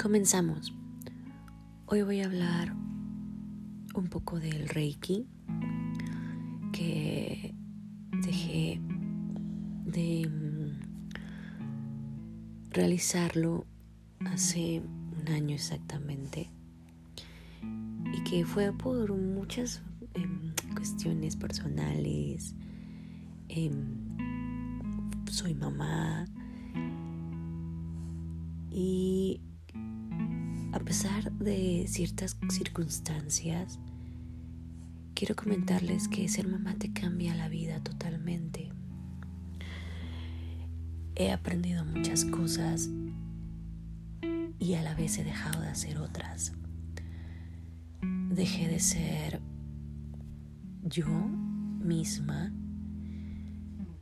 Comenzamos. Hoy voy a hablar un poco del Reiki que dejé de mm, realizarlo hace un año exactamente y que fue por muchas em, cuestiones personales. Em, soy mamá y pesar de ciertas circunstancias, quiero comentarles que ser mamá te cambia la vida totalmente. He aprendido muchas cosas y a la vez he dejado de hacer otras. Dejé de ser yo misma.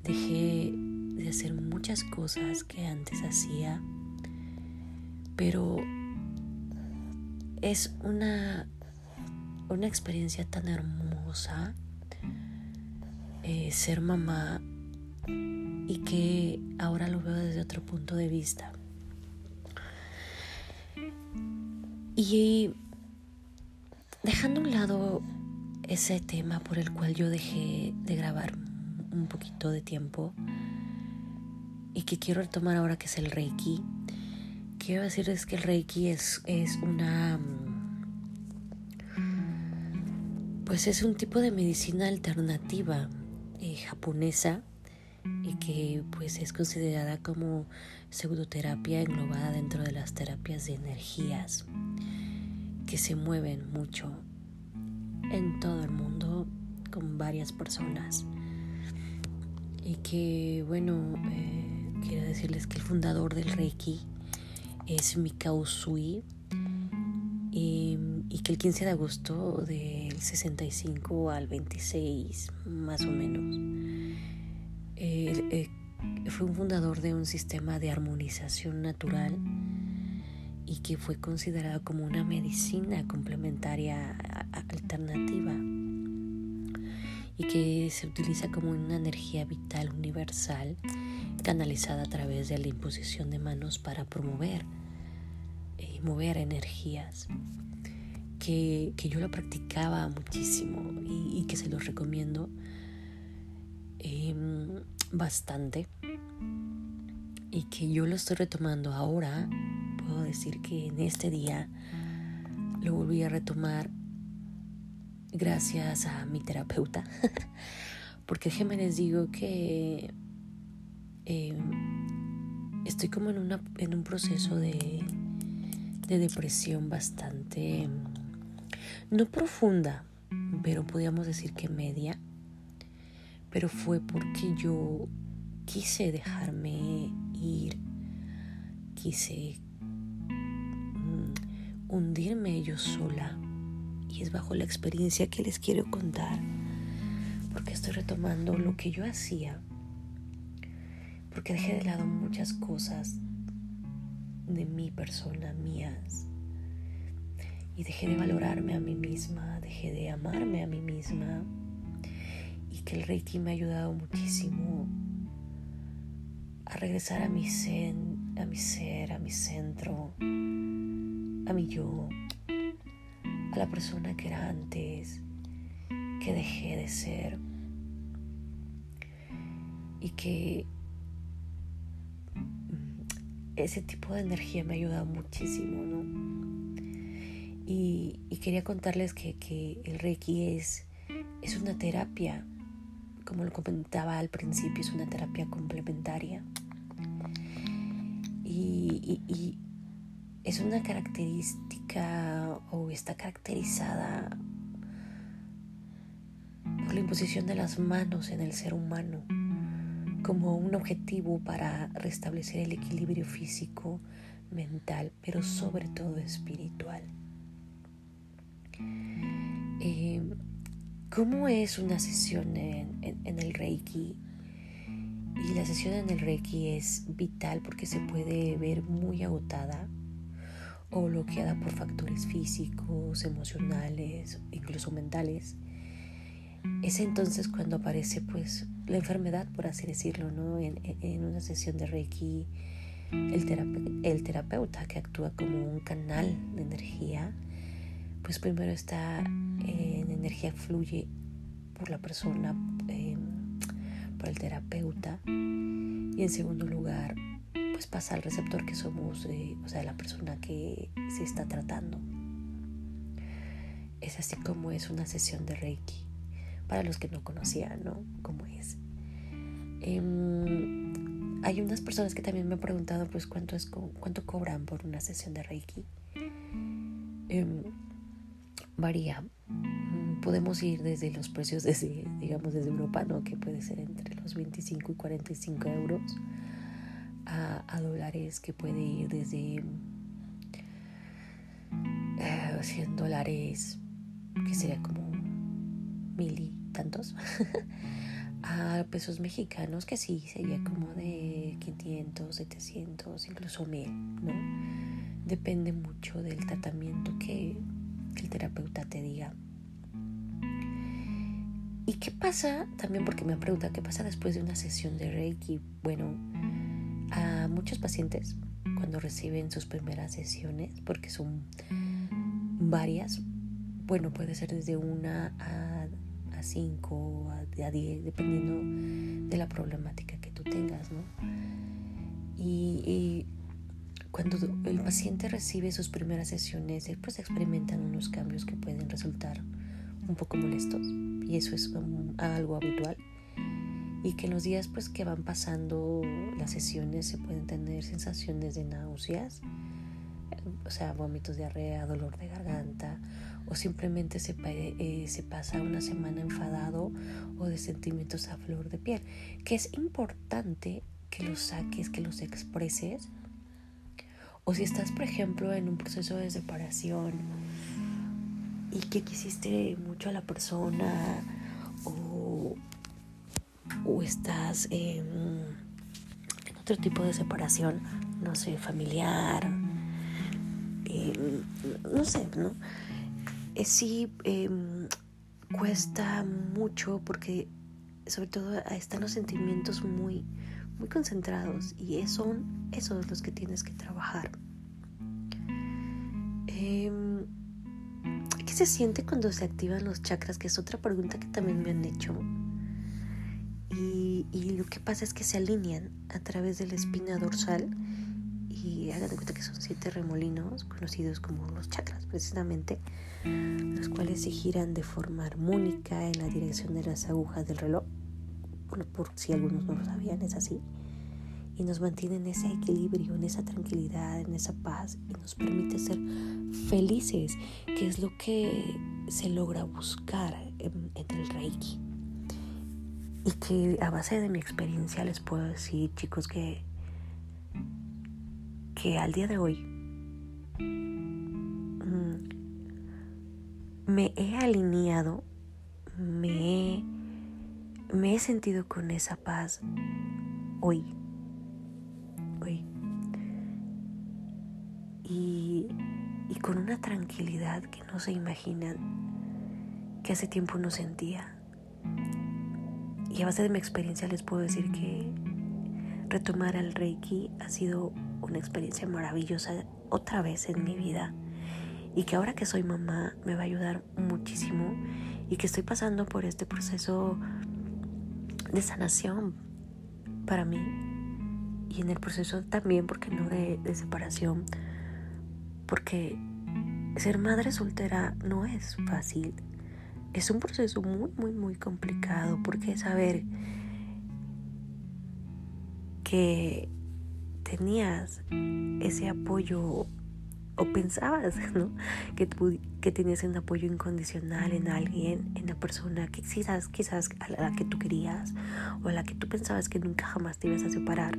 Dejé de hacer muchas cosas que antes hacía, pero es una, una experiencia tan hermosa eh, ser mamá y que ahora lo veo desde otro punto de vista. Y dejando a un lado ese tema por el cual yo dejé de grabar un poquito de tiempo y que quiero retomar ahora que es el Reiki, quiero decirles que el Reiki es, es una... Pues es un tipo de medicina alternativa eh, japonesa y que pues es considerada como pseudoterapia englobada dentro de las terapias de energías que se mueven mucho en todo el mundo con varias personas. Y que bueno eh, quiero decirles que el fundador del Reiki es Mikao Usui y, que el 15 de agosto del 65 al 26 más o menos eh, fue un fundador de un sistema de armonización natural y que fue considerado como una medicina complementaria alternativa y que se utiliza como una energía vital universal canalizada a través de la imposición de manos para promover mover energías. Que, yo lo practicaba muchísimo y, que se los recomiendo em, bastante y que yo lo estoy retomando ahora. Puedo decir que en este día lo volví a retomar gracias a mi terapeuta, porque déjenme les digo que em, estoy como en, una, en un proceso de, de depresión bastante, no profunda, pero podríamos decir que media, pero fue porque yo quise dejarme ir, quise mm, hundirme yo sola. Y es bajo la experiencia que les quiero contar, porque estoy retomando lo que yo hacía, porque dejé de lado muchas cosas de mi persona, mías, y dejé de valorarme a mí misma, dejé de amarme a mí misma, y que el Reiki me ha ayudado muchísimo a regresar a mi, a mi ser, a mi centro, a mi yo, a la persona que era antes, que dejé de ser. Y que ese tipo de energía me ha ayudado muchísimo, ¿no? Y, quería contarles que, que, el Reiki es, es una terapia, como lo comentaba al principio, es una terapia complementaria. Y, es una característica o está caracterizada por la imposición de las manos en el ser humano como un objetivo para restablecer el equilibrio físico, mental, pero sobre todo espiritual. Eh, ¿Cómo es una sesión en, en el Reiki? Y la sesión en el Reiki es vital porque se puede ver muy agotada o bloqueada por factores físicos, emocionales, incluso mentales, es entonces cuando aparece pues la enfermedad, por así decirlo, ¿no? En, una sesión de Reiki el, terapeuta que actúa como un canal de energía, pues primero está en energía fluye por la persona, em, por el terapeuta, y en segundo lugar, pues pasa al receptor que somos, eh, o sea, la persona que se está tratando. Es así como es una sesión de Reiki, para los que no conocían, ¿no? Cómo es. Em, hay unas personas que también me han preguntado, pues, cuánto, es, cuánto cobran por una sesión de Reiki. Em, varía. Mm, podemos ir desde los precios, desde, digamos, desde Europa, ¿no? Que puede ser entre los 25 y 45 euros, a, dólares, que puede ir desde 100 eh, dólares, que sería como mil tantos, a pesos mexicanos, que sí, sería como de 500, 700, incluso mil, ¿no? Depende mucho del tratamiento que el terapeuta te diga. ¿Y qué pasa? También porque me han preguntado qué pasa después de una sesión de Reiki. Bueno, a muchos pacientes cuando reciben sus primeras sesiones, porque son varias, bueno, puede ser desde una a, a cinco, a, a diez, dependiendo de la problemática que tú tengas, ¿no? Y, y cuando el paciente recibe sus primeras sesiones, pues experimentan unos cambios que pueden resultar un poco molestos y eso es algo habitual y que en los días pues que van pasando las sesiones se pueden tener sensaciones de náuseas, o sea, vómitos, diarrea, dolor de garganta o simplemente se, eh, se pasa una semana enfadado o de sentimientos a flor de piel, que es importante que los saques, que los expreses o si estás, por ejemplo, en un proceso de separación y que quisiste mucho a la persona o, estás en, otro tipo de separación, no sé, familiar, em, no sé, ¿no? Eh, sí em, cuesta mucho porque sobre todo están los sentimientos muy muy concentrados y son esos los que tienes que trabajar. Em, ¿Qué se siente cuando se activan los chakras? Que es otra pregunta que también me han hecho. Y, y lo que pasa es que se alinean a través de la espina dorsal y hagan de cuenta que son siete remolinos conocidos como los chakras precisamente, los cuales se giran de forma armónica en la dirección de las agujas del reloj por, si algunos no lo sabían, es así. Y nos mantiene en ese equilibrio, en esa tranquilidad, en esa paz y nos permite ser felices, que es lo que se logra buscar en, el Reiki. Y que a base de mi experiencia les puedo decir, chicos, que, que al día de hoy mm, me he alineado, me he me he sentido con esa paz hoy. Hoy. Y, y con una tranquilidad que no se imaginan que hace tiempo no sentía. Y a base de mi experiencia les puedo decir que retomar al Reiki ha sido una experiencia maravillosa otra vez en mi vida. Y que ahora que soy mamá me va a ayudar muchísimo y que estoy pasando por este proceso de sanación para mí y en el proceso también, porque no de, separación, porque ser madre soltera no es fácil. Es un proceso muy, muy, muy complicado porque saber que tenías ese apoyo o pensabas ¿no? que, que tenías un apoyo incondicional en alguien, en la persona que quizás, quizás a la que tú querías o a la que tú pensabas que nunca jamás te ibas a separar,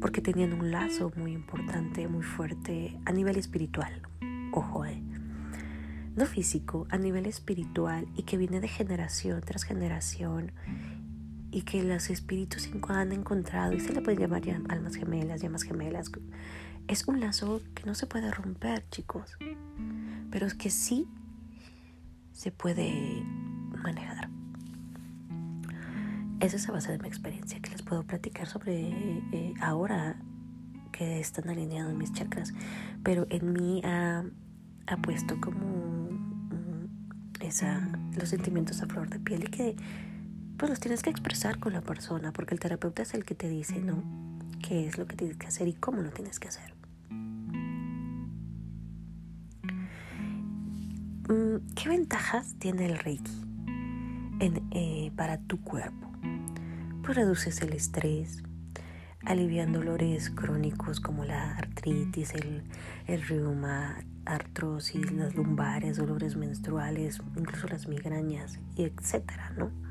porque tenían un lazo muy importante, muy fuerte a nivel espiritual, ojo, eh. no físico, a nivel espiritual y que viene de generación tras generación y que los espíritus han encontrado y se le puede llamar almas gemelas, llamas gemelas es un lazo que no se puede romper, chicos, pero es que sí se puede manejar. Esa es a base de mi experiencia que les puedo platicar sobre eh, ahora porque están alineados mis chakras, pero en mí ha, ha puesto como esa, los sentimientos a flor de piel y que pues los tienes que expresar con la persona, porque el terapeuta es el que te dice, ¿no? ¿Qué es lo que tienes que hacer y cómo lo tienes que hacer? Mm, ¿Qué ventajas tiene el Reiki eh, para tu cuerpo? Pues reduces el estrés, aliviando dolores crónicos como la artritis, el, el reuma, artrosis, las lumbares, dolores menstruales, incluso las migrañas, etcétera, ¿no?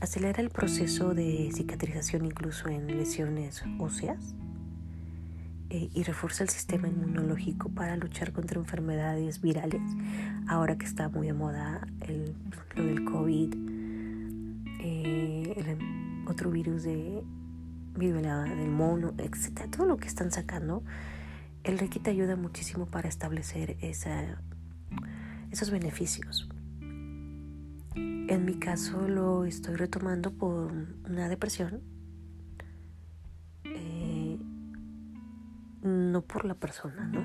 Acelera el proceso de cicatrización incluso en lesiones óseas eh, y refuerza el sistema inmunológico para luchar contra enfermedades virales. Ahora que está muy de moda el, lo del COVID, eh, el otro virus de del mono, etc. Todo lo que están sacando, el Reiki te ayuda muchísimo para establecer esos beneficios. En mi caso lo estoy retomando por una depresión. Eh, no por la persona, ¿no?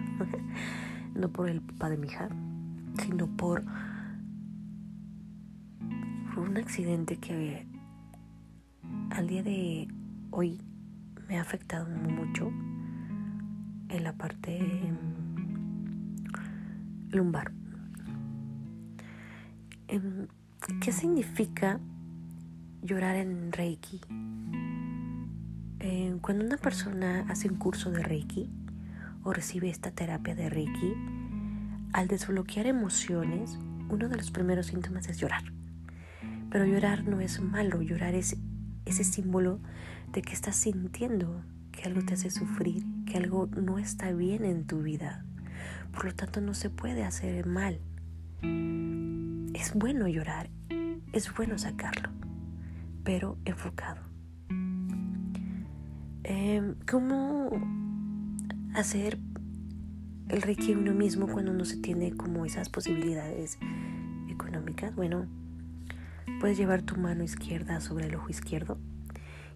no por el papá de mi hija, sino por, por un accidente que al día de hoy me ha afectado mucho en la parte lumbar. En, ¿Qué significa llorar en Reiki? Eh, cuando una persona hace un curso de Reiki o recibe esta terapia de Reiki, al desbloquear emociones, uno de los primeros síntomas es llorar. Pero llorar no es malo, llorar es ese símbolo de que estás sintiendo que algo te hace sufrir, que algo no está bien en tu vida. Por lo tanto, no se puede hacer mal es bueno llorar, es bueno sacarlo, pero enfocado. Em, ¿Cómo hacer el reiki uno mismo cuando no se tiene como esas posibilidades económicas? Bueno, puedes llevar tu mano izquierda sobre el ojo izquierdo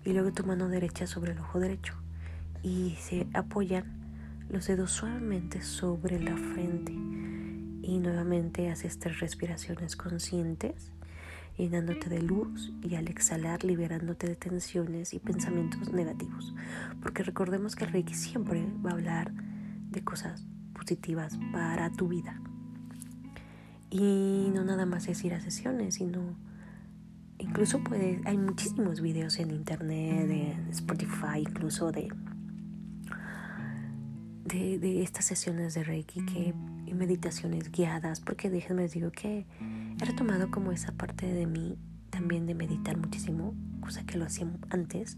y luego tu mano derecha sobre el ojo derecho y se apoyan los dedos suavemente sobre la frente y nuevamente haces tres respiraciones conscientes, llenándote de luz y al exhalar liberándote de tensiones y pensamientos negativos. Porque recordemos que el Reiki siempre va a hablar de cosas positivas para tu vida. Y no nada más es ir a sesiones, sino incluso puede, hay muchísimos videos en internet, en Spotify, incluso de, de, estas sesiones de Reiki que y meditaciones guiadas, porque déjenme les digo que he retomado como esa parte de mí también de meditar muchísimo, cosa que lo hacía antes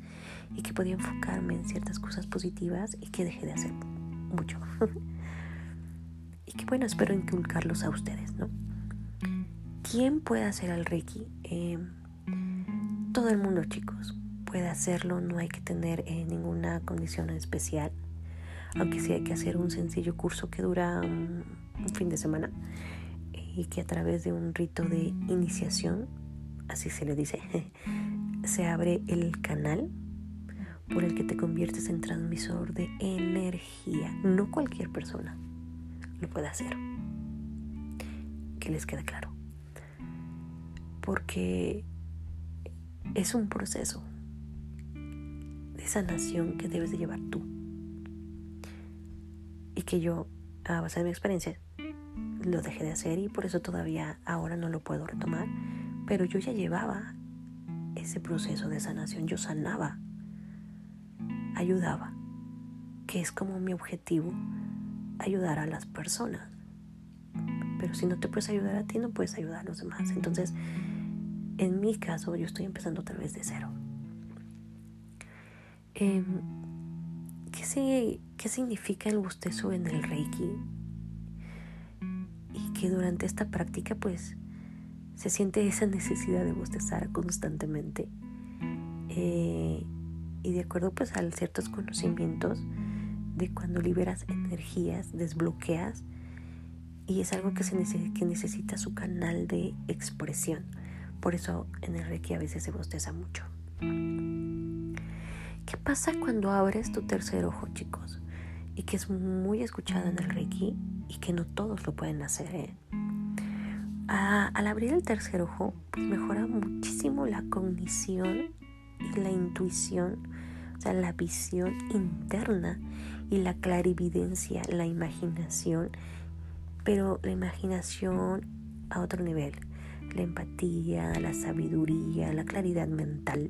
y que podía enfocarme en ciertas cosas positivas y que dejé de hacer mucho. y que bueno, espero inculcarlos a ustedes, ¿no? ¿Quién puede hacer al Reiki? Eh, todo el mundo, chicos, puede hacerlo, no hay que tener eh, ninguna condición especial aunque sí hay que hacer un sencillo curso que dura un, fin de semana y que a través de un rito de iniciación, así se le dice, se abre el canal por el que te conviertes en transmisor de energía. No cualquier persona lo puede hacer. Que les quede claro. Porque es un proceso de sanación que debes de llevar tú y que yo, a base de mi experiencia, lo dejé de hacer y por eso todavía ahora no lo puedo retomar. Pero yo ya llevaba ese proceso de sanación, yo sanaba, ayudaba, que es como mi objetivo, ayudar a las personas. Pero si no te puedes ayudar a ti, no puedes ayudar a los demás. Entonces, en mi caso, yo estoy empezando otra vez de cero. Eh, ¿Qué, ¿Qué significa el bostezo en el Reiki? Y que durante esta práctica pues se siente esa necesidad de bostezar constantemente. Eh, y de acuerdo pues a ciertos conocimientos de cuando liberas energías, desbloqueas y es algo que, se que necesita su canal de expresión. Por eso en el Reiki a veces se bosteza mucho pasa cuando abres tu tercer ojo, chicos? Y que es muy escuchado en el Reiki y que no todos lo pueden hacer. ¿eh? al abrir el tercer ojo, pues mejora muchísimo la cognición y la intuición, o sea, la visión interna y la clarividencia, la imaginación, pero la imaginación a otro nivel, la empatía, la sabiduría, la claridad mental,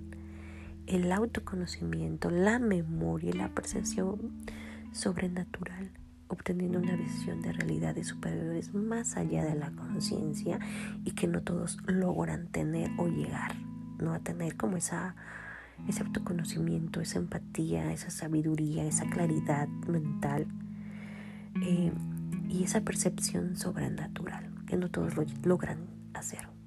el autoconocimiento, la memoria y la percepción sobrenatural obteniendo una visión de realidades superiores más allá de la conciencia y que no todos logran tener o llegar, ¿no? A tener como esa, ese autoconocimiento, esa empatía, esa sabiduría, esa claridad mental eh, y esa percepción sobrenatural que no todos lo logran hacer.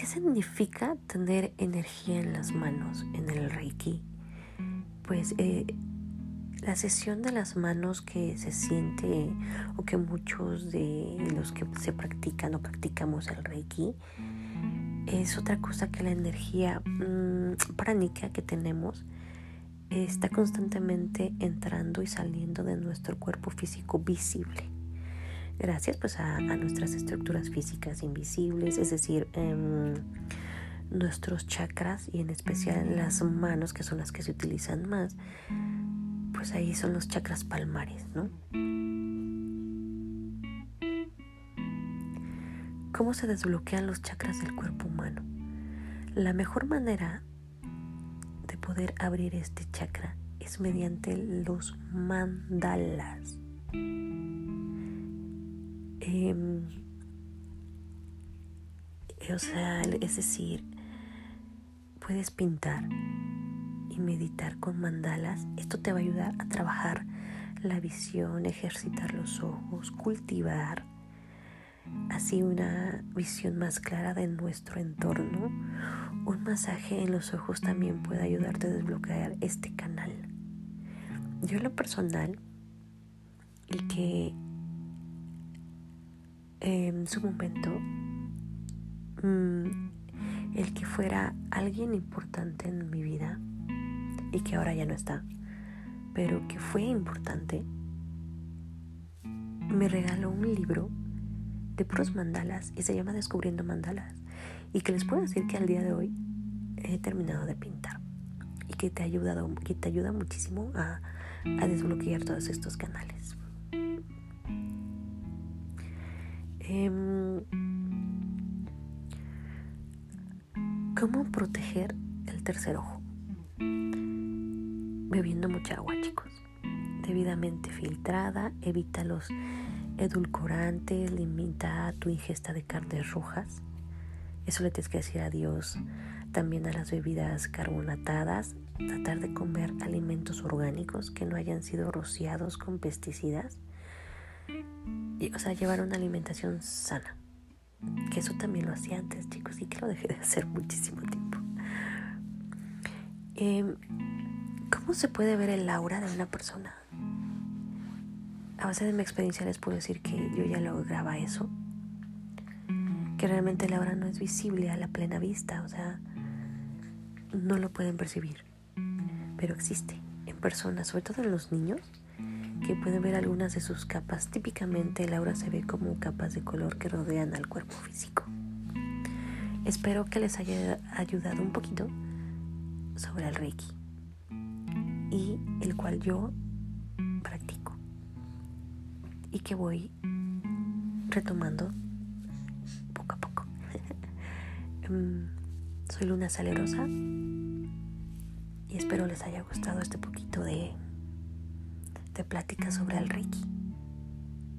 ¿Qué significa tener energía en las manos en el Reiki? Pues eh, la sesión de las manos que se siente o que muchos de los que se practican o practicamos el Reiki es otra cosa que la energía mmm, pránica que tenemos está constantemente entrando y saliendo de nuestro cuerpo físico visible. Gracias pues a, nuestras estructuras físicas invisibles, es decir, em, nuestros chakras y en especial las manos que son las que se utilizan más pues ahí son los chakras palmares, ¿no? ¿Cómo se desbloquean los chakras del cuerpo humano? La mejor manera de poder abrir este chakra es mediante los mandalas. Em, o sea, es decir, puedes pintar meditar con mandalas, esto te va a ayudar a trabajar la visión, ejercitar los ojos, cultivar así una visión más clara de nuestro entorno. Un masaje en los ojos también puede ayudarte a desbloquear este canal. Yo en lo personal, y que en su momento, mm, el que fuera alguien importante en mi vida, y que ahora ya no está, pero que fue importante, me regaló un libro de puros mandalas y se llama Descubriendo Mandalas y que les puedo decir que al día de hoy he terminado de pintar y que te ha ayudado, que te ayuda muchísimo a, a desbloquear todos estos canales. Em, ¿Cómo proteger el tercer ojo? bebiendo mucha agua, chicos. Debidamente filtrada, evita los edulcorantes, limita tu ingesta de carnes rojas. Eso le tienes que decir adiós también a las bebidas carbonatadas. Tratar de comer alimentos orgánicos que no hayan sido rociados con pesticidas. O sea, llevar una alimentación sana. Que eso también lo hacía antes, chicos, y que lo dejé de hacer muchísimo tiempo. Eh, ¿Cómo se puede ver el aura de una persona? A base de mi experiencia les puedo decir que yo ya lograba eso. Que realmente el aura no es visible a la plena vista, o sea, no lo pueden percibir. Pero existe en personas, sobre todo en los niños, que pueden ver algunas de sus capas. Típicamente el aura se ve como capas de color que rodean al cuerpo físico. Espero que les haya ayudado un poquito sobre el Reiki y el cual yo practico y que voy retomando poco a poco. Em, soy Luna Salerosa y espero les haya gustado este poquito de, de plática sobre el Reiki.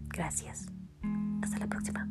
Gracias. Hasta la próxima.